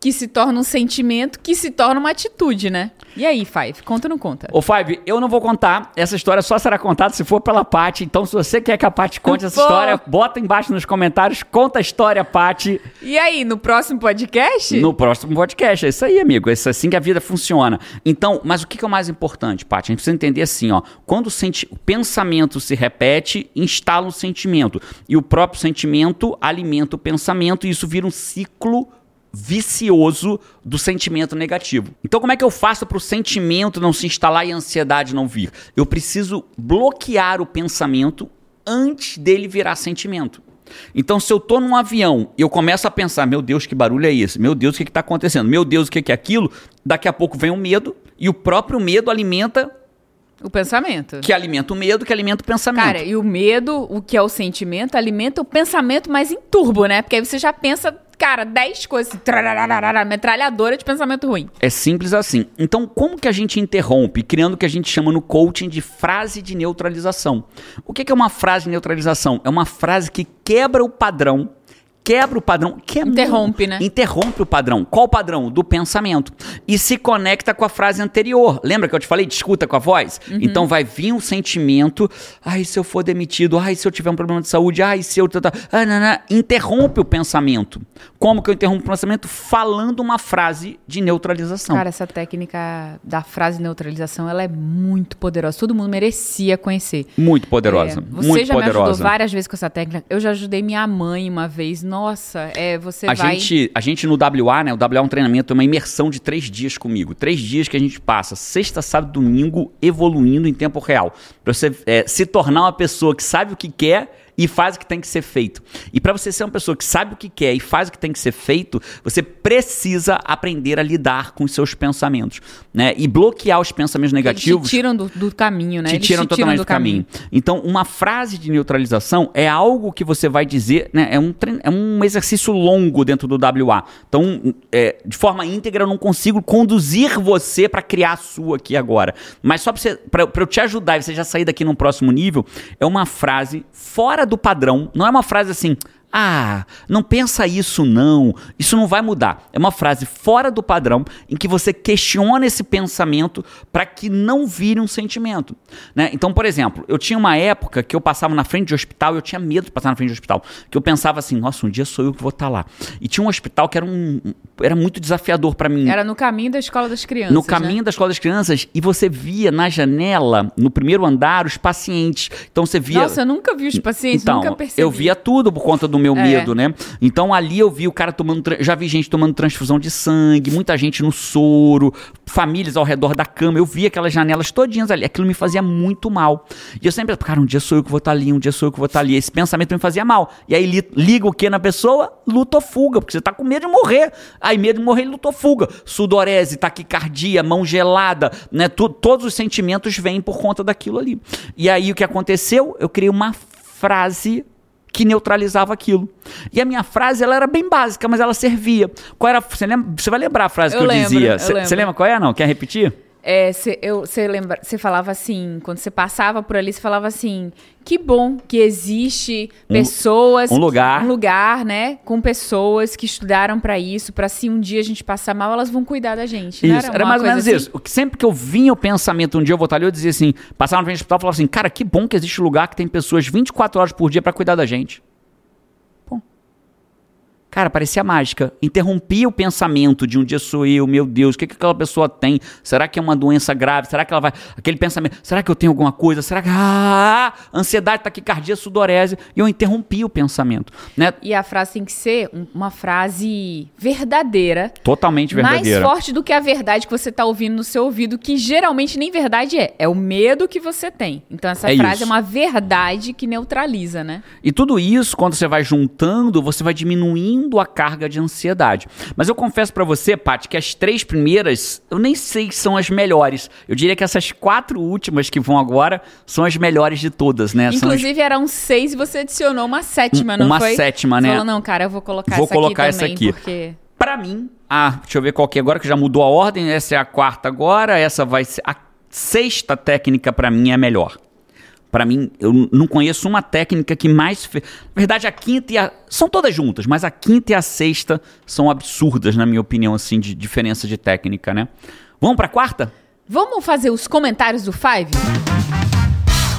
que se torna um sentimento que se torna uma atitude, né? E aí, Five, conta ou não conta? Ô, Five, eu não vou contar. Essa história só será contada se for pela Paty. Então, se você quer que a Paty conte essa Pô. história, bota embaixo nos comentários. Conta a história, Paty, E aí, no próximo podcast? no próximo podcast. É isso aí, amigo. É assim que a vida funciona. Então, mas o que que é o mais importante, Paty? A gente precisa entender assim, ó. Quando o, senti- o pensamento se repete, instala um sentimento. E o próprio sentimento alimenta o pensamento. E isso vira um ciclo vicioso do sentimento negativo. Então, como é que eu faço para o sentimento não se instalar e a ansiedade não vir? Eu preciso bloquear o pensamento antes dele virar sentimento. Então, se eu tô num avião e eu começo a pensar, meu Deus, que barulho é esse? Meu Deus, o que está acontecendo? Meu Deus, o que que é aquilo? Daqui a pouco vem o medo e o próprio medo alimenta, O pensamento. que alimenta o medo, que alimenta o pensamento. Cara, e o medo, o que é o sentimento, alimenta o pensamento mais em turbo, né? Porque aí você já pensa, cara, 10 coisas, assim, metralhadora de pensamento ruim. É simples assim. Então, como que a gente interrompe? Criando o que a gente chama no coaching de frase de neutralização. O que que é uma frase de neutralização? É uma frase que quebra o padrão. Quebra o padrão. Que é Interrompe, né? Interrompe o padrão. Qual o padrão? Do pensamento. E se conecta com a frase anterior. Lembra que eu te falei? Discuta com a voz? Uhum. Então vai vir um sentimento. Ai, se eu for demitido. Ai, se eu tiver um problema de saúde. Ai, se eu. Ah, não, não. Interrompe o pensamento. Como que eu interrompo o pensamento? Falando uma frase de neutralização. Cara, essa técnica da frase neutralização, ela é muito poderosa. Todo mundo merecia conhecer. Muito poderosa. É, você muito já me ajudou poderosa. várias vezes com essa técnica. Eu já ajudei minha mãe uma vez. Nossa, é, você A vai... gente, a gente no WA, né? O WA é um treinamento, é uma imersão de três dias comigo. Três dias que a gente passa, sexta, sábado, domingo, evoluindo em tempo real. Pra você é, se tornar uma pessoa que sabe o que quer e faz o que tem que ser feito. E para você ser uma pessoa que sabe o que quer e faz o que tem que ser feito, você precisa aprender a lidar com os seus pensamentos, né? E bloquear os pensamentos Eles negativos te tiram do, do caminho, né? te Eles tiram totalmente do caminho. Então, uma frase de neutralização é algo que você vai dizer, né? É um, é um exercício longo dentro do WA. Então, é, de forma íntegra, eu não consigo conduzir você para criar a sua aqui agora. Mas só para eu te ajudar e você já sair daqui num próximo nível, é uma frase fora do padrão. Não é uma frase assim. Ah, não pensa isso não. Isso não vai mudar. É uma frase fora do padrão em que você questiona esse pensamento para que não vire um sentimento. Né? Então, por exemplo, eu tinha uma época que eu passava na frente de hospital, eu tinha medo de passar na frente de hospital, que eu pensava assim, nossa, um dia sou eu que vou estar tá lá. E tinha um hospital que era um era muito desafiador para mim. Era no caminho da escola das crianças. No caminho né? da escola das crianças e você via na janela, no primeiro andar, os pacientes. Então você via Nossa, eu nunca vi os pacientes, então, nunca percebi. Eu via tudo por conta do meu é. medo, né? Então ali eu vi o cara tomando. Já vi gente tomando transfusão de sangue, muita gente no soro, famílias ao redor da cama. Eu vi aquelas janelas todinhas ali. Aquilo me fazia muito mal. E eu sempre, cara, um dia sou eu que vou estar ali, um dia sou eu que vou estar ali. Esse pensamento me fazia mal. E aí liga o que na pessoa? Luta ou fuga, porque você tá com medo de morrer. Aí medo de morrer, luta ou fuga. Sudorese, taquicardia, mão gelada, né? Tu, todos os sentimentos vêm por conta daquilo ali. E aí o que aconteceu? Eu criei uma frase que neutralizava aquilo. E a minha frase ela era bem básica, mas ela servia. Qual era? Você, lembra, você vai lembrar a frase eu que eu lembro, dizia? Você lembra qual é? Não? Quer repetir? Você é, lembra? Você falava assim, quando você passava por ali, você falava assim: que bom que existe pessoas, um, um lugar, um lugar, né, com pessoas que estudaram para isso, para se um dia a gente passar mal, elas vão cuidar da gente. Isso, era, era mais ou menos assim? isso. Sempre que eu vinha o pensamento um dia eu vou estar ali, eu dizia assim, passava no hospital, falava assim, cara, que bom que existe um lugar que tem pessoas 24 horas por dia para cuidar da gente. Cara, parecia mágica. Interrompia o pensamento de um dia sou eu, meu Deus, o que, que aquela pessoa tem? Será que é uma doença grave? Será que ela vai. Aquele pensamento, será que eu tenho alguma coisa? Será que. Ah! Ansiedade, taquicardia, sudorese. E eu interrompi o pensamento. Né? E a frase tem que ser uma frase verdadeira. Totalmente verdadeira. Mais forte do que a verdade que você está ouvindo no seu ouvido, que geralmente nem verdade é. É o medo que você tem. Então essa é frase isso. é uma verdade que neutraliza, né? E tudo isso, quando você vai juntando, você vai diminuindo diminuindo a carga de ansiedade. Mas eu confesso para você, Paty, que as três primeiras eu nem sei se são as melhores. Eu diria que essas quatro últimas que vão agora são as melhores de todas, né? Inclusive as... eram seis e você adicionou uma sétima, não uma foi? Uma sétima, né? Falou, não, cara, eu vou colocar vou essa colocar aqui também, essa aqui. porque... Pra mim, ah, deixa eu ver qual que é agora, que já mudou a ordem. Essa é a quarta agora, essa vai ser... A sexta técnica para mim é a melhor. Para mim, eu não conheço uma técnica que mais. Fe... Na verdade, a quinta e a. São todas juntas, mas a quinta e a sexta são absurdas, na minha opinião, assim, de diferença de técnica, né? Vamos pra quarta? Vamos fazer os comentários do Five?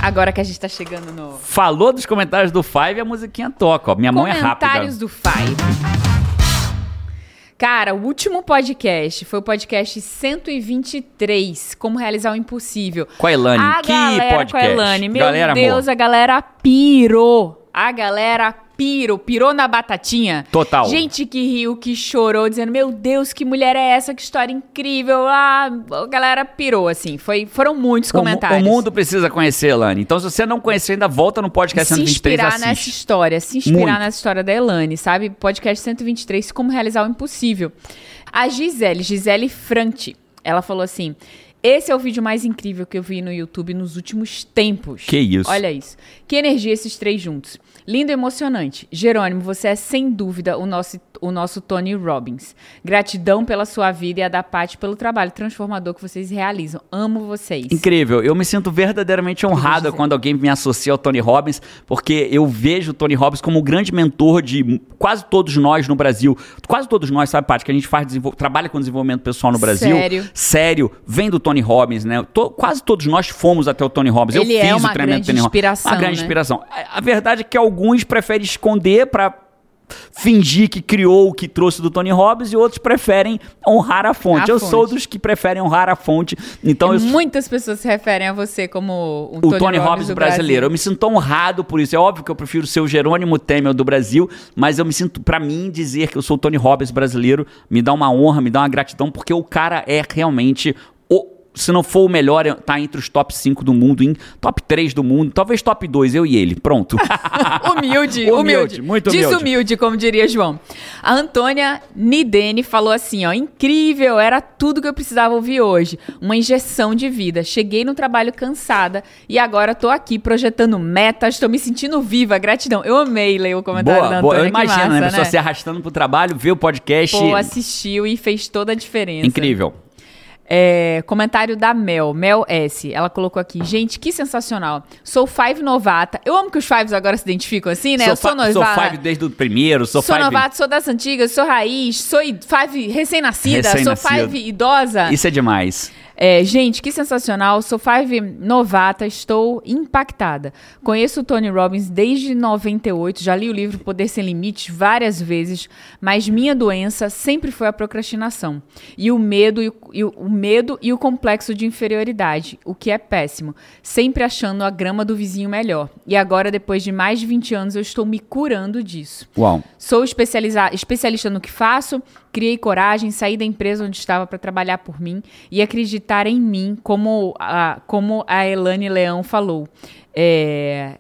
Agora que a gente tá chegando no. Falou dos comentários do Five, a musiquinha toca, ó. Minha mão é rápida. Comentários do Five. Cara, o último podcast foi o podcast 123, Como Realizar o Impossível. Com a Elane, a que podcast. Com a Elane. Meu galera, Deus, amor. a galera pirou. A galera pirou, pirou na batatinha. Total. Gente que riu, que chorou, dizendo: Meu Deus, que mulher é essa? Que história incrível. Ah, a galera pirou, assim. Foi, foram muitos comentários. O, o mundo precisa conhecer, Elane. Então, se você não conhecer, ainda volta no podcast 123 Se inspirar assiste. nessa história, se inspirar Muito. nessa história da Elane, sabe? Podcast 123, Como Realizar o Impossível. A Gisele, Gisele Franti, ela falou assim. Esse é o vídeo mais incrível que eu vi no YouTube nos últimos tempos. Que isso. Olha isso. Que energia esses três juntos. Lindo e emocionante. Jerônimo, você é sem dúvida o nosso, o nosso Tony Robbins. Gratidão pela sua vida e a da Paty pelo trabalho transformador que vocês realizam. Amo vocês. Incrível. Eu me sinto verdadeiramente honrado quando alguém me associa ao Tony Robbins, porque eu vejo o Tony Robbins como o grande mentor de quase todos nós no Brasil. Quase todos nós, sabe, Paty, que a gente faz trabalha com desenvolvimento pessoal no Brasil. Sério? Sério. Vem do Tony Robbins, né? Tô, quase todos nós fomos até o Tony Robbins. Ele eu é fiz uma o treinamento grande Tony inspiração, Uma grande né? inspiração. A, a verdade é que alguns preferem esconder para fingir que criou o que trouxe do Tony Robbins e outros preferem honrar a fonte. A eu fonte. sou dos que preferem honrar a fonte. Então eu... muitas pessoas se referem a você como o, o Tony, Tony Robbins, do brasileiro. Brasil. Eu me sinto honrado por isso. É óbvio que eu prefiro ser o Jerônimo Temer do Brasil, mas eu me sinto para mim dizer que eu sou o Tony Robbins brasileiro me dá uma honra, me dá uma gratidão porque o cara é realmente se não for o melhor, tá entre os top 5 do mundo, em top 3 do mundo, talvez top 2, eu e ele. Pronto. humilde, humilde, humilde. Muito humilde. Desumilde, como diria João. A Antônia Nidene falou assim, ó, incrível, era tudo que eu precisava ouvir hoje. Uma injeção de vida. Cheguei no trabalho cansada e agora tô aqui projetando metas, tô me sentindo viva, gratidão. Eu amei ler o comentário boa, da Antônia, boa. Eu imagino, massa, né? A pessoa né? se arrastando pro trabalho, ver o podcast. Pô, assistiu e fez toda a diferença. Incrível. É, comentário da Mel, Mel S. Ela colocou aqui, gente, que sensacional. Sou Five novata. Eu amo que os Fives agora se identificam assim, né? Sou eu sou novata. Sou Five desde o primeiro, sou, Sou Five... novato, sou das antigas, sou raiz, sou Five recém-nascida, sou Recém-nascida. Five idosa. Isso é demais. É, gente, que sensacional. Sou Five novata, estou impactada. Conheço o Tony Robbins desde 98, já li o livro Poder Sem Limites várias vezes, mas minha doença sempre foi a procrastinação. E o medo e o, e o medo e o complexo de inferioridade, o que é péssimo. Sempre achando a grama do vizinho melhor. E agora, depois de mais de 20 anos, eu estou me curando disso. Uau. Sou especialista no que faço, criei coragem, saí da empresa onde estava para trabalhar por mim e acreditar em mim, como a, como a Elane Leão falou. É,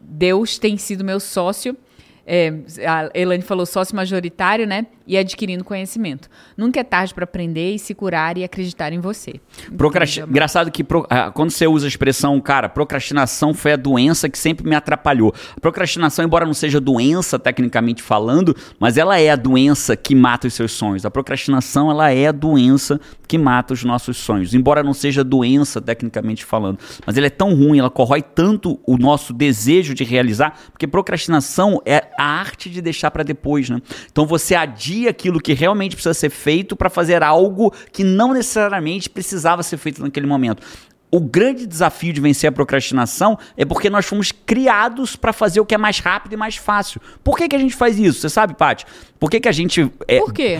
Deus tem sido meu sócio. é, a Elane falou sócio majoritário, né? E adquirindo conhecimento. Nunca é tarde para aprender e se curar e acreditar em você. Procrasti... Engraçado que pro- ah, quando você usa a expressão, cara, procrastinação foi a doença que sempre me atrapalhou. A procrastinação, embora não seja doença tecnicamente falando, mas ela é a doença que mata os seus sonhos. A procrastinação, ela é a doença que mata os nossos sonhos. Embora não seja doença tecnicamente falando, mas ela é tão ruim, ela corrói tanto o nosso desejo de realizar, porque procrastinação é a arte de deixar para depois, né? Então você adia aquilo que realmente precisa ser feito para fazer algo que não necessariamente precisava ser feito naquele momento. O grande desafio de vencer a procrastinação é porque nós fomos criados para fazer o que é mais rápido e mais fácil. Por que, que a gente faz isso? Você sabe, Paty? Por que, que a gente. É, Por quê?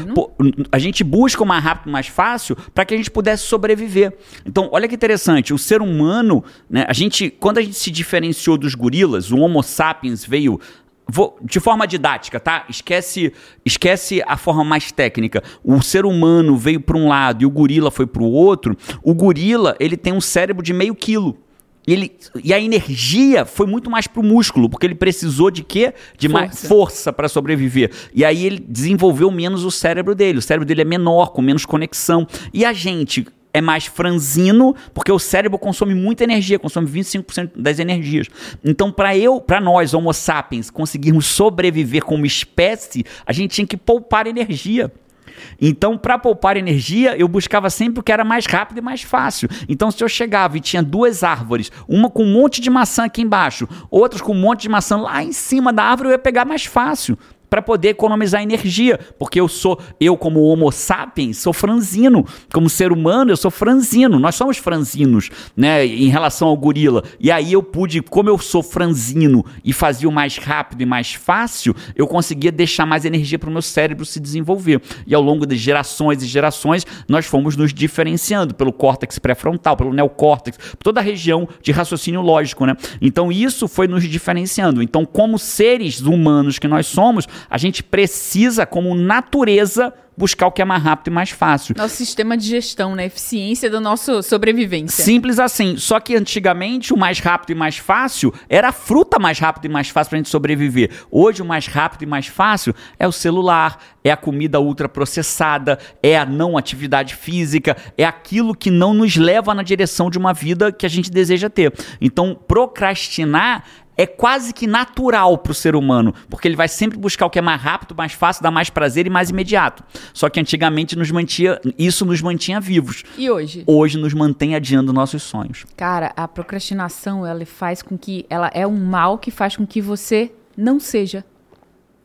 A gente busca o mais rápido e mais fácil para que a gente pudesse sobreviver. Então, olha que interessante, o ser humano, né, a gente, quando a gente se diferenciou dos gorilas, o Homo sapiens veio Vou, de forma didática, tá? Esquece, esquece a forma mais técnica. O ser humano veio para um lado e o gorila foi para o outro. O gorila ele tem um cérebro de meio quilo. E Ele, e a energia foi muito mais pro músculo, porque ele precisou de quê? De mais Força. força para sobreviver. E aí ele desenvolveu menos o cérebro dele. O cérebro dele é menor, com menos conexão. E a gente é mais franzino, porque o cérebro consome muita energia, consome 25% das energias. Então, para eu, para nós, Homo sapiens, conseguirmos sobreviver como espécie, a gente tinha que poupar energia. Então, para poupar energia, eu buscava sempre o que era mais rápido e mais fácil. Então, se eu chegava e tinha duas árvores, uma com um monte de maçã aqui embaixo, outras com um monte de maçã lá em cima da árvore, eu ia pegar mais fácil para poder economizar energia, porque eu sou eu como Homo sapiens sou franzino, como ser humano eu sou franzino, nós somos franzinos, né, em relação ao gorila. E aí eu pude, como eu sou franzino e fazia o mais rápido e mais fácil, eu conseguia deixar mais energia para o meu cérebro se desenvolver. E ao longo de gerações e gerações, nós fomos nos diferenciando pelo córtex pré-frontal, pelo neocórtex, toda a região de raciocínio lógico, né? Então isso foi nos diferenciando. Então, como seres humanos que nós somos, a gente precisa, como natureza, buscar o que é mais rápido e mais fácil. Nosso sistema de gestão, né? Eficiência da nossa sobrevivência. Simples assim. Só que antigamente o mais rápido e mais fácil era a fruta mais rápida e mais fácil pra gente sobreviver. Hoje o mais rápido e mais fácil é o celular, é a comida ultraprocessada, é a não atividade física, é aquilo que não nos leva na direção de uma vida que a gente deseja ter. Então, procrastinar é quase que natural para o ser humano, porque ele vai sempre buscar o que é mais rápido, mais fácil, dá mais prazer e mais imediato. Só que antigamente nos mantinha, isso nos mantinha vivos. E hoje? Hoje nos mantém adiando nossos sonhos. Cara, a procrastinação, ela faz com que. Ela é um mal que faz com que você não seja.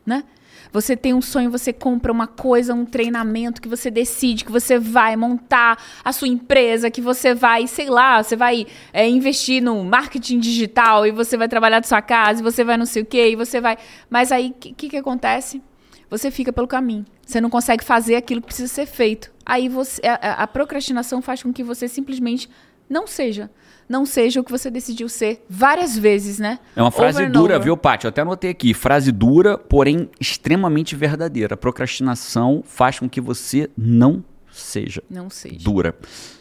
Né? Você tem um sonho, você compra uma coisa, um treinamento que você decide que você vai montar a sua empresa, que você vai, sei lá, você vai é, investir no marketing digital e você vai trabalhar da sua casa e você vai não sei o quê, e você vai. Mas aí, o que, que, que acontece? Você fica pelo caminho. Você não consegue fazer aquilo que precisa ser feito. Aí você, a, a procrastinação faz com que você simplesmente não seja. Não seja o que você decidiu ser várias vezes, né? É uma frase Over dura, over. viu, Paty? Eu até anotei aqui. Frase dura, porém extremamente verdadeira. Procrastinação faz com que você não seja Não seja. dura.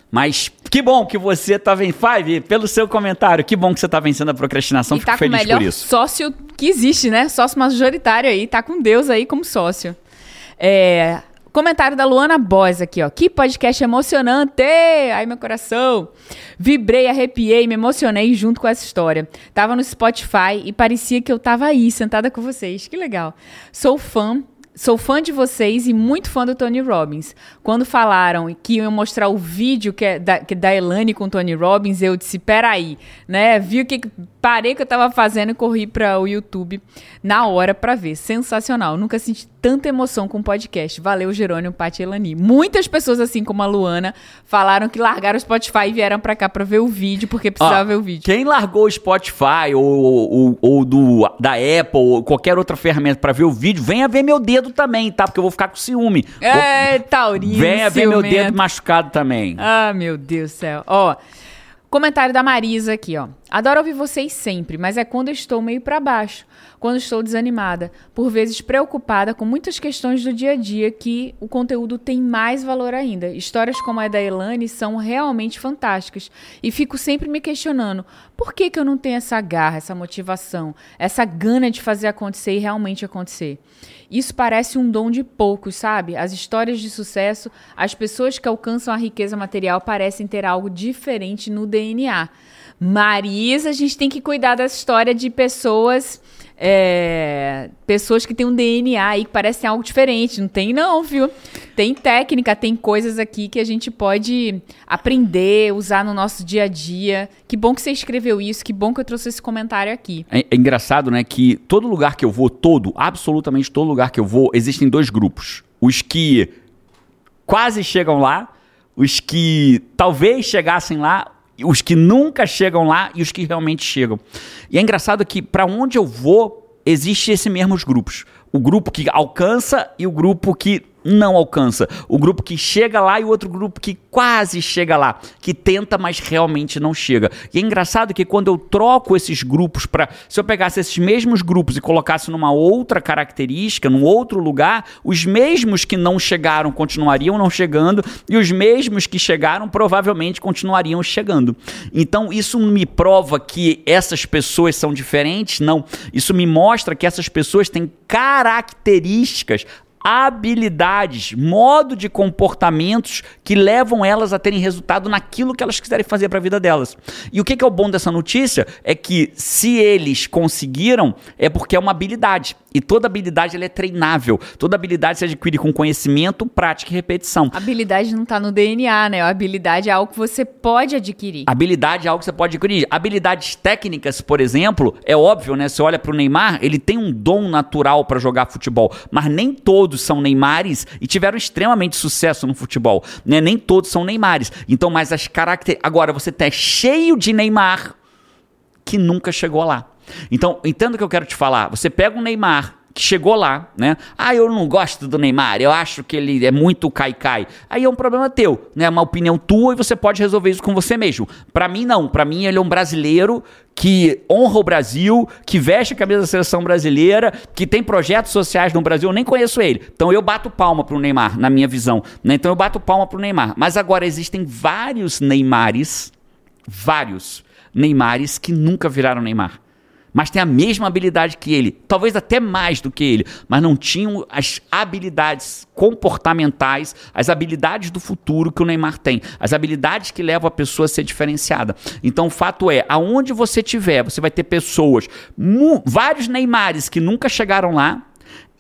Mas que bom que você tá vencendo. Five, pelo seu comentário, que bom que você tá vencendo a procrastinação. E Fico tá com o feliz melhor por isso. sócio que existe, né? Sócio majoritário aí, tá com Deus aí como sócio. É, Comentário da Luana Boys aqui, ó. Que podcast emocionante! Ai, meu coração! Vibrei, arrepiei, me emocionei junto com essa história. Tava no Spotify e parecia que eu tava aí, sentada com vocês. Que legal. Sou fã Sou fã de vocês e muito fã do Tony Robbins. Quando falaram que iam mostrar o vídeo que é da, que é da Elane com o Tony Robbins, eu disse, peraí, né? Vi o que parei que eu tava fazendo e corri para o YouTube na hora para ver. Sensacional. Nunca senti tanta emoção com o podcast. Valeu, Jerônimo, Paty e Elani. Muitas pessoas, assim como a Luana, falaram que largaram o Spotify e vieram para cá para ver o vídeo, porque precisava ver o vídeo. Quem largou o Spotify ou, ou, ou do, da Apple ou qualquer outra ferramenta para ver o vídeo, venha ver meu dedo também, tá? Porque eu vou ficar com ciúme. É, Taurino, Venha ver meu dedo machucado também. Ah, meu Deus do céu. Ó, comentário da Marisa aqui, ó. Adoro ouvir vocês sempre, mas é quando estou meio para baixo, quando estou desanimada, por vezes preocupada com muitas questões do dia a dia que o conteúdo tem mais valor ainda. Histórias como a da Elane são realmente fantásticas e fico sempre me questionando por que, que eu não tenho essa garra, essa motivação, essa gana de fazer acontecer e realmente acontecer. Isso parece um dom de poucos, sabe? As histórias de sucesso, as pessoas que alcançam a riqueza material parecem ter algo diferente no DNA. Marisa, a gente tem que cuidar da história de pessoas. É, pessoas que têm um DNA aí que parecem algo diferente. Não tem, não, viu? Tem técnica, tem coisas aqui que a gente pode aprender, usar no nosso dia a dia. Que bom que você escreveu isso, que bom que eu trouxe esse comentário aqui. É, é engraçado, né? Que todo lugar que eu vou, todo, absolutamente todo lugar que eu vou, existem dois grupos. Os que quase chegam lá, os que talvez chegassem lá os que nunca chegam lá e os que realmente chegam. E é engraçado que para onde eu vou, existe esses mesmos grupos. O grupo que alcança e o grupo que não alcança. O grupo que chega lá e o outro grupo que quase chega lá, que tenta, mas realmente não chega. E é engraçado que quando eu troco esses grupos para, se eu pegasse esses mesmos grupos e colocasse numa outra característica, num outro lugar, os mesmos que não chegaram continuariam não chegando e os mesmos que chegaram provavelmente continuariam chegando. Então isso me prova que essas pessoas são diferentes? Não. Isso me mostra que essas pessoas têm características habilidades, modo de comportamentos que levam elas a terem resultado naquilo que elas quiserem fazer para a vida delas. E o que, que é o bom dessa notícia é que se eles conseguiram, é porque é uma habilidade. E toda habilidade ela é treinável. Toda habilidade se adquire com conhecimento, prática e repetição. habilidade não está no DNA, né? A habilidade é algo que você pode adquirir. Habilidade é algo que você pode adquirir. Habilidades técnicas, por exemplo, é óbvio, né? Você olha para o Neymar, ele tem um dom natural para jogar futebol, mas nem todos são Neymares e tiveram extremamente sucesso no futebol, né? Nem todos são Neymares. Então, mas as características. Agora, você tá cheio de Neymar que nunca chegou lá. Então, entendo o que eu quero te falar. Você pega um Neymar que chegou lá, né? Ah, eu não gosto do Neymar, eu acho que ele é muito cai-cai. Aí é um problema teu, né? Uma opinião tua e você pode resolver isso com você mesmo. Para mim não, para mim ele é um brasileiro que honra o Brasil, que veste a camisa da seleção brasileira, que tem projetos sociais no Brasil, eu nem conheço ele. Então eu bato palma pro Neymar, na minha visão, né? Então eu bato palma pro Neymar. Mas agora existem vários Neymares, vários Neymares que nunca viraram Neymar mas tem a mesma habilidade que ele, talvez até mais do que ele, mas não tinham as habilidades comportamentais, as habilidades do futuro que o Neymar tem, as habilidades que levam a pessoa a ser diferenciada. Então o fato é, aonde você tiver, você vai ter pessoas, vários Neymares que nunca chegaram lá,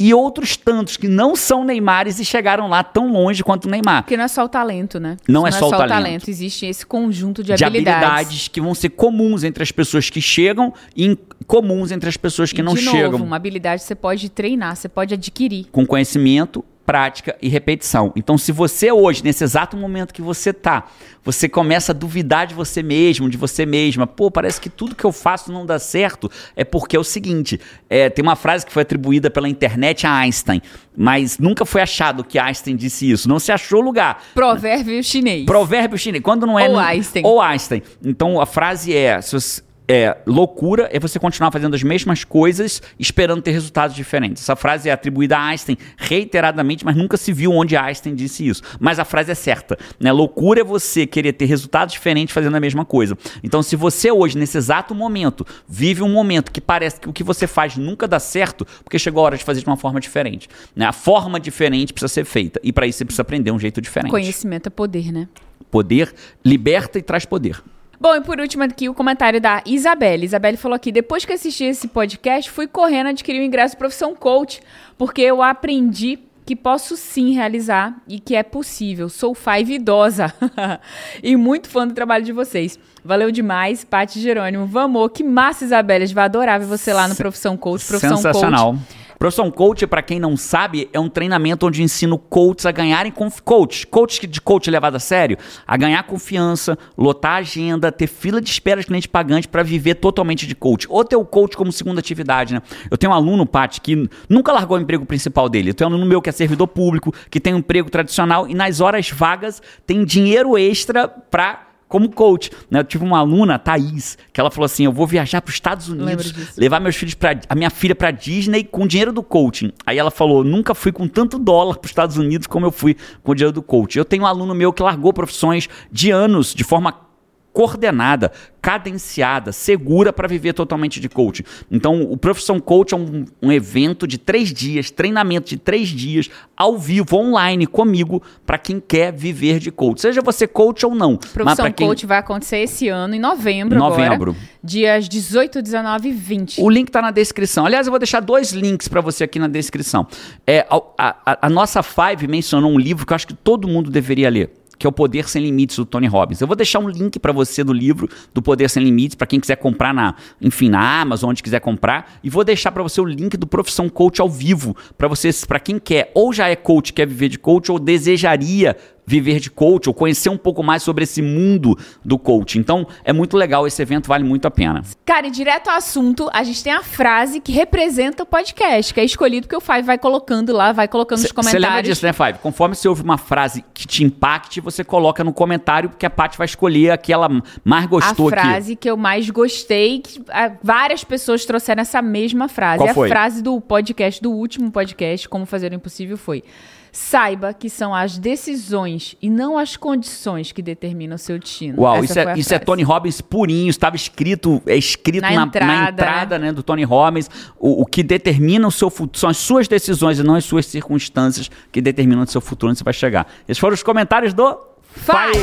e outros tantos que não são Neymares e chegaram lá tão longe quanto o Neymar. Porque não é só o talento, né? Não, não é, só, é só o talento. talento. Existe esse conjunto de, de habilidades. habilidades. que vão ser comuns entre as pessoas que chegam e comuns entre as pessoas que e não de chegam. Novo, uma habilidade você pode treinar, você pode adquirir. Com conhecimento prática e repetição. Então, se você hoje, nesse exato momento que você tá, você começa a duvidar de você mesmo, de você mesma, pô, parece que tudo que eu faço não dá certo, é porque é o seguinte, é, tem uma frase que foi atribuída pela internet a Einstein, mas nunca foi achado que Einstein disse isso, não se achou lugar. Provérbio chinês. Provérbio chinês, quando não é... Ou Einstein. Ou Einstein. Então, a frase é, se você, é, loucura é você continuar fazendo as mesmas coisas esperando ter resultados diferentes. Essa frase é atribuída a Einstein reiteradamente, mas nunca se viu onde Einstein disse isso. Mas a frase é certa. Né? Loucura é você querer ter resultados diferentes fazendo a mesma coisa. Então, se você hoje, nesse exato momento, vive um momento que parece que o que você faz nunca dá certo, porque chegou a hora de fazer de uma forma diferente. Né? A forma diferente precisa ser feita. E para isso você precisa aprender um jeito diferente. Conhecimento é poder, né? Poder liberta e traz poder. Bom, e por último aqui o comentário da Isabelle. Isabelle falou aqui: depois que assisti esse podcast, fui correndo adquirir o ingresso profissão coach, porque eu aprendi que posso sim realizar e que é possível. Sou five idosa e muito fã do trabalho de vocês. Valeu demais, Paty Jerônimo. Vamos, que massa, Isabelle. A gente vai adorar ver você lá no Profissão Coach. Profissão Sensacional. Coach Profissão Coach, para quem não sabe, é um treinamento onde ensino coaches a ganharem confiança. Coach, coach de coach levado a sério, a ganhar confiança, lotar agenda, ter fila de espera de cliente pagante para viver totalmente de coach. Ou ter o coach como segunda atividade, né? Eu tenho um aluno, Paty, que nunca largou o emprego principal dele. Eu tenho um aluno meu que é servidor público, que tem um emprego tradicional e nas horas vagas tem dinheiro extra para como coach. Né? Eu tive uma aluna, Thaís, que ela falou assim: eu vou viajar para os Estados Unidos, levar meus filhos para a minha filha para Disney com dinheiro do coaching. Aí ela falou: nunca fui com tanto dólar para os Estados Unidos como eu fui com o dinheiro do coaching. Eu tenho um aluno meu que largou profissões de anos de forma coordenada, cadenciada, segura para viver totalmente de coaching. Então, o Profissão Coach é um, um, evento de três dias, treinamento de três dias, ao vivo, online, comigo, para quem quer viver de coach. Seja você coach ou não. Profissão quem... Coach vai acontecer esse ano, em novembro. Novembro. Agora, dias 18, 19 e 20. O link está na descrição. Aliás, eu vou deixar dois links para você aqui na descrição. É, a, a, a nossa Five mencionou um livro que eu acho que todo mundo deveria ler que é o Poder Sem Limites do Tony Robbins. Eu vou deixar um link para você do livro do Poder Sem Limites para quem quiser comprar na, enfim, na Amazon, onde quiser comprar, e vou deixar para você o link do Profissão Coach ao vivo para vocês, para quem quer ou já é coach, quer viver de coach ou desejaria viver de coach ou conhecer um pouco mais sobre esse mundo do coach. Então, é muito legal, esse evento vale muito a pena. Cara, e direto ao assunto, a gente tem a frase que representa o podcast, que é escolhido que o Five vai colocando lá, vai colocando cê, nos comentários. Você lembra disso, né, Five? Conforme você ouve uma frase que te impacte, você coloca no comentário, porque a Paty vai escolher a que ela mais gostou aqui. A frase aqui. que eu mais gostei, que várias pessoas trouxeram essa mesma frase. Qual foi? A frase do podcast, do último podcast, Como Fazer o Impossível, foi... Saiba que são as decisões e não as condições que determinam o seu destino. Uau, isso, é, isso é, Tony Robbins purinho, estava escrito, é escrito na, na entrada, na entrada né? do Tony Robbins. O, o, que determina o seu futuro são as suas decisões e não as suas circunstâncias que determinam o seu futuro onde você vai chegar. Esses foram os comentários do Five.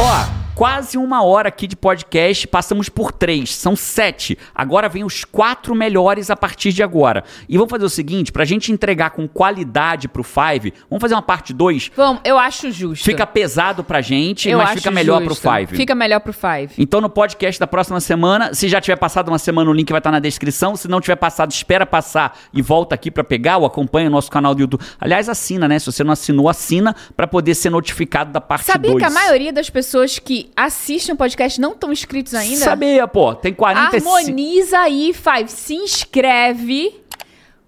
Ó, quase uma hora aqui de podcast, passamos por três, são sete. Agora vem os quatro melhores a partir de agora. E vamos fazer o seguinte, pra gente entregar com qualidade pro Five, vamos fazer uma parte 2? Vamos, eu acho justo. Fica pesado pra gente, eu mas fica melhor justo. pro Five. Fica melhor pro Five. Então no podcast da próxima semana, se já tiver passado uma semana, o link vai estar na descrição. Se não tiver passado, espera passar e volta aqui para pegar ou acompanha o nosso canal do YouTube. Aliás, assina, né? Se você não assinou, assina para poder ser notificado da parte 2. Sabia dois. que a maioria das pessoas que assistem o podcast não estão inscritos ainda? Sabia, pô. Tem 45. Harmoniza aí, Five. Se inscreve,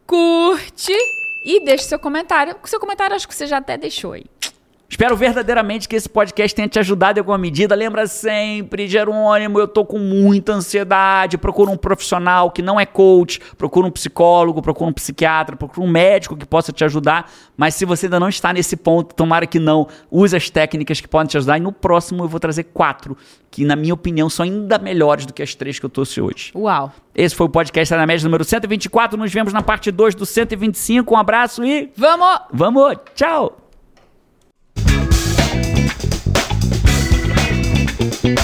curte e deixa seu comentário. O seu comentário acho que você já até deixou aí. Espero verdadeiramente que esse podcast tenha te ajudado em alguma medida. Lembra sempre, Jerônimo, eu tô com muita ansiedade. Procura um profissional que não é coach, procura um psicólogo, procura um psiquiatra, procura um médico que possa te ajudar. Mas se você ainda não está nesse ponto, tomara que não, use as técnicas que podem te ajudar. E no próximo eu vou trazer quatro, que na minha opinião são ainda melhores do que as três que eu trouxe hoje. Uau! Esse foi o podcast na média número 124. Nos vemos na parte 2 do 125. Um abraço e. Vamos! Vamos! Tchau! thank you.